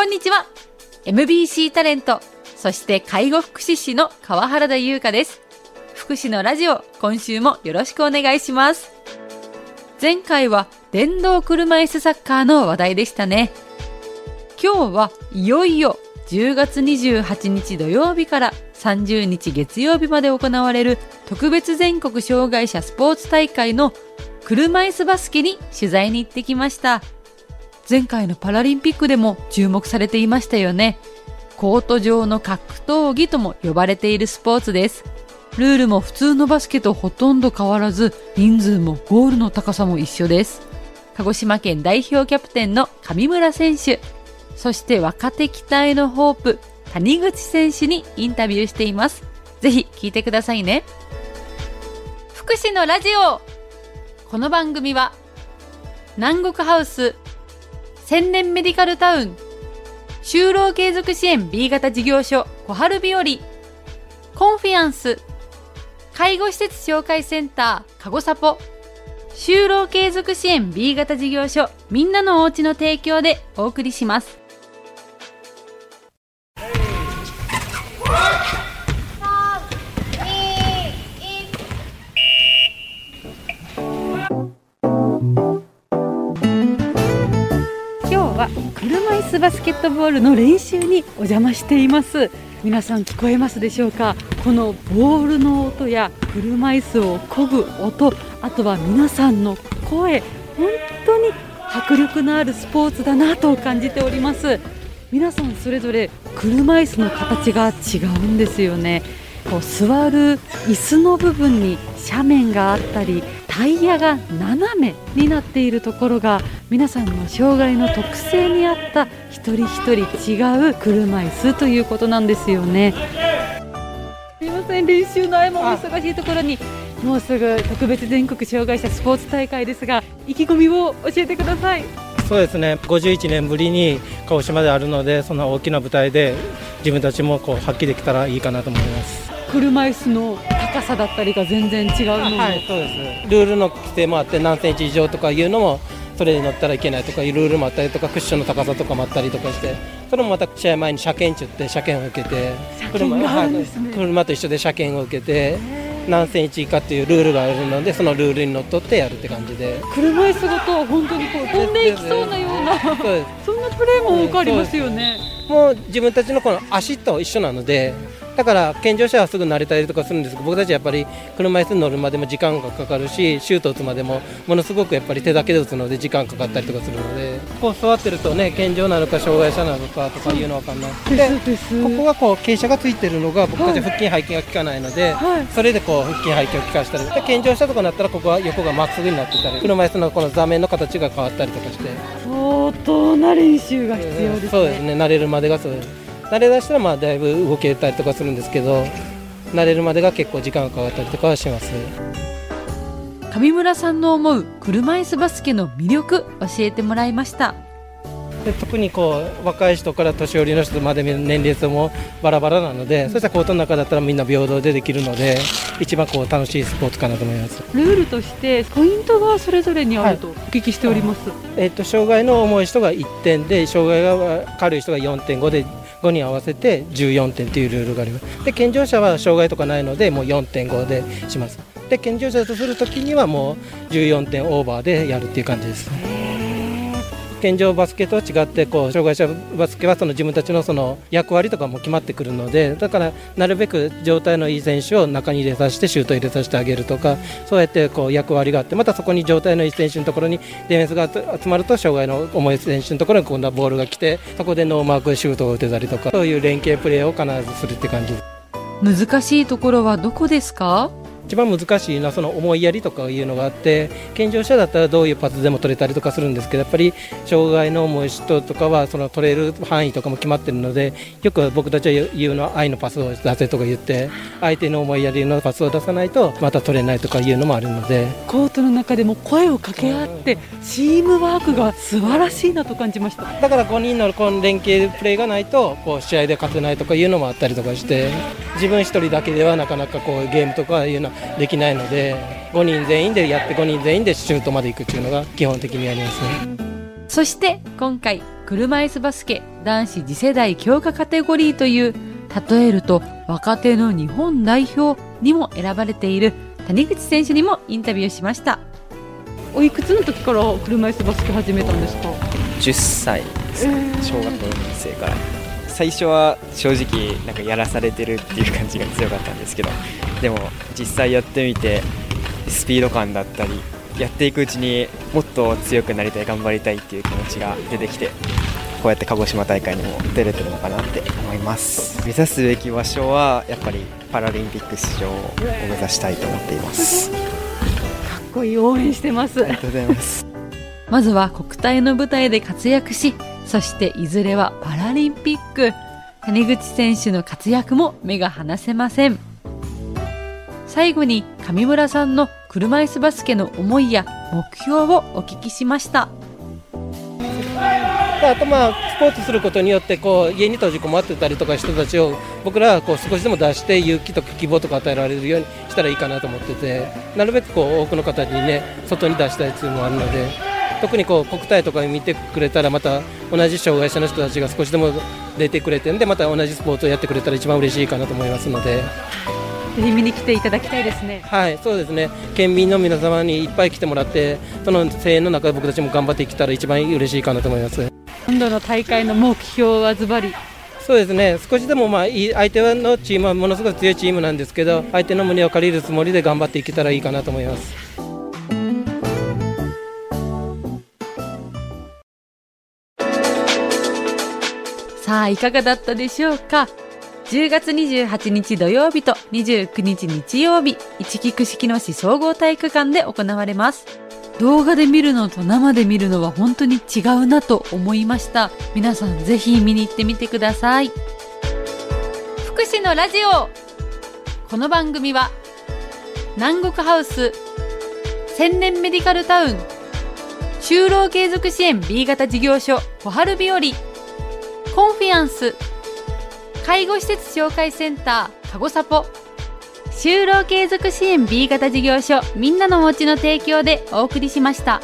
こんにちは。MBC タレント。そして介護福祉士の川原田優香です。福祉のラジオ今週もよろしくお願いします。前回は電動車椅子サッカーの話題でしたね。今日はいよいよ10月28日土曜日から30日月曜日まで行われる特別全国障害者スポーツ大会の車椅子バスケに取材に行ってきました。前回のパラリンピックでも注目されていましたよね。コート上の格闘技とも呼ばれているスポーツです。ルールも普通のバスケとほとんど変わらず人数もゴールの高さも一緒です。鹿児島県代表キャプテンの上村選手。そして若手期待のホープ谷口選手にインタビューしています。ぜひ聞いてくださいね。福祉のラジオ。この番組は南国ハウス千年メディカルタウン。就労継続支援 B 型事業所小春日和。コンフィアンス。介護施設紹介センターかごさぽ就労継続支援 B 型事業所みんなのおうちの提供でお送りします。は車椅子バスケットボールの練習にお邪魔しています。皆さん聞こえますでしょうか？このボールの音や車椅子を漕ぐ音あとは皆さんの声本当に迫力のあるスポーツだなと感じております。皆さんそれぞれ車椅子の形が違うんですよね。こう座る椅子の部分に斜面があったりタイヤが斜めになっているところが皆さんの障害の特性に合った一人一人違う車椅子ということなんですよね。すいません練習の合間お忙しいところにもうすぐ特別全国障害者スポーツ大会ですが意気込みを教えてください。そうですね。51年ぶりに鹿児島であるのでその大きな舞台で自分たちもこう発揮できたらいいかなと思います車椅子の高さだったりが全然違うのはいそうです。ルールの規定もあって何センチ以上とかいうのもそれに乗ったらいけないとかいうルールもあったりとかクッションの高さとかもあったりとかしてそれもまた試合前に車検中って車検を受けて車,、ね、車と一緒で車検を受けて何センチ以下っていうルールがあるのでそのルールにのっとってやるって感じで。車椅子ごと本当にこう飛んでいきそうなようなそんなプレーも多くありますよね。もう自分たちのこの足と一緒なのでだから健常者はすぐ慣れたりとかするんです。けど僕たちはやっぱり車椅子に乗るまでも時間がかかるしシュート打つまでもものすごくやっぱり手だけで打つので時間かかったりとかするので。こう座ってるとね健常なのか障害者なのかとかいうのは分かんないでここがこう傾斜がついてるのが僕たち腹筋背筋が効かないので、はい、それでこう腹筋背筋を効かしたりで健常者とかになったらここは横がまっすぐになってたり車椅子のこの座面の形が変わったりとかして。相当な練習が必要ですね、そうですね。慣れるまでがそうです慣れだしたらまあだいぶ動けたりとかするんですけど慣れるまでが結構時間がかかったりとかはします。上村さんの思う車椅子バスケの魅力教えてもらいました。で特にこう若い人から年寄りの人まで年齢層もバラバラなので、うん、そうしたコートの中だったらみんな平等でできるので一番こう楽しいスポーツかなと思います。ルールとしてポイントがそれぞれにあるとお聞きしております、はい、えーと、障害の重い人が1点で障害が軽い人が4.5で5に合わせて14点というルールがあります。で健常者は障害とかないのでもう4.5でします。で健常者とするときにはもう14点オーバーでやるっていう感じです。健常バスケと違ってこう障害者バスケはその自分たちのその役割とかも決まってくるのでだからなるべく状態のいい選手を中に入れさせてシュート入れさせてあげるとかそうやってこう役割があってまたそこに状態のいい選手のところにディフェンスが集まると障害の重い選手のところに今度はボールが来てそこでノーマークでシュートを打てたりとかそういう連携プレーを必ずするって感じ難しいところはどこですか？一番難しいのはその思いやりとかいうのがあって健常者だったらどういうパスでも取れたりとかするんですけどやっぱり障害の重い人とかはその取れる範囲とかも決まってるのでよく僕たちは言うのは愛のパスを出せとか言って相手の思いやりのパスを出さないとまた取れないとかいうのもあるので。コートの中でも声を掛け合ってチームワークが素晴らしいなと感じました。だから5人のこの連携プレーがないとこう試合で勝てないとかいうのもあったりとかして自分1人だけではなかなかこうゲームとかいうのはできないので5人全員でやって5人全員でシュートまで行くっていうのが基本的にありますね。そして今回車椅子バスケ男子次世代強化カテゴリーという例えると若手の日本代表にも選ばれている谷口選手にもインタビューしました。おいくつの時から車椅子バスケ始めたんですか？10歳です。ね、小学校4年生から最初は正直なんかやらされてるっていう感じが強かったんですけどでも実際やってみてスピード感だったりやっていくうちにもっと強くなりたい頑張りたいっていう気持ちが出てきてこうやって鹿児島大会にも出れてるのかなって思います。目指すべき場所はやっぱりパラリンピック出場を目指したいと思っています。かっこいい応援してます。ありがとうございますまずは国体の舞台で活躍しそしていずれはパラリンピック。谷口選手の活躍も目が離せません。最後に上村さんの車椅子バスケの思いや目標をお聞きしました。あとまあスポーツすることによってこう家に閉じこもってたりとか人たちを僕らはこう少しでも出して勇気とか希望とか与えられるようにしたらいいかなと思っててなるべくこう多くの方にね外に出したいっていうのもあるので。特にこう国体とか見てくれたらまた同じ障害者の人たちが少しでも出てくれてんでまた同じスポーツをやってくれたら一番嬉しいかなと思いますので。ぜひ見に来ていただきたいですねはい、そうですね。県民の皆様にいっぱい来てもらって、その声援の中で僕たちも頑張っていけたら一番嬉しいかなと思います。今度の大会の目標はズバリそうですね。少しでもまあ相手のチームはものすごく強いチームなんですけど、相手の胸を借りるつもりで頑張っていけたらいいかなと思います。さあいかがだったでしょうか？10月28日土曜日と29日日曜日、一木串木野市総合体育館で行われます。動画で見るのと生で見るのは本当に違うなと思いました。皆さんぜひ見に行ってみてください。福祉のラジオこの番組は南国ハウス千年メディカルタウン就労継続支援 B 型事業所小春日和コンフィアンス介護施設紹介センター、かごサポ。就労継続支援 B 型事業所みんなのおうちの提供でお送りしました。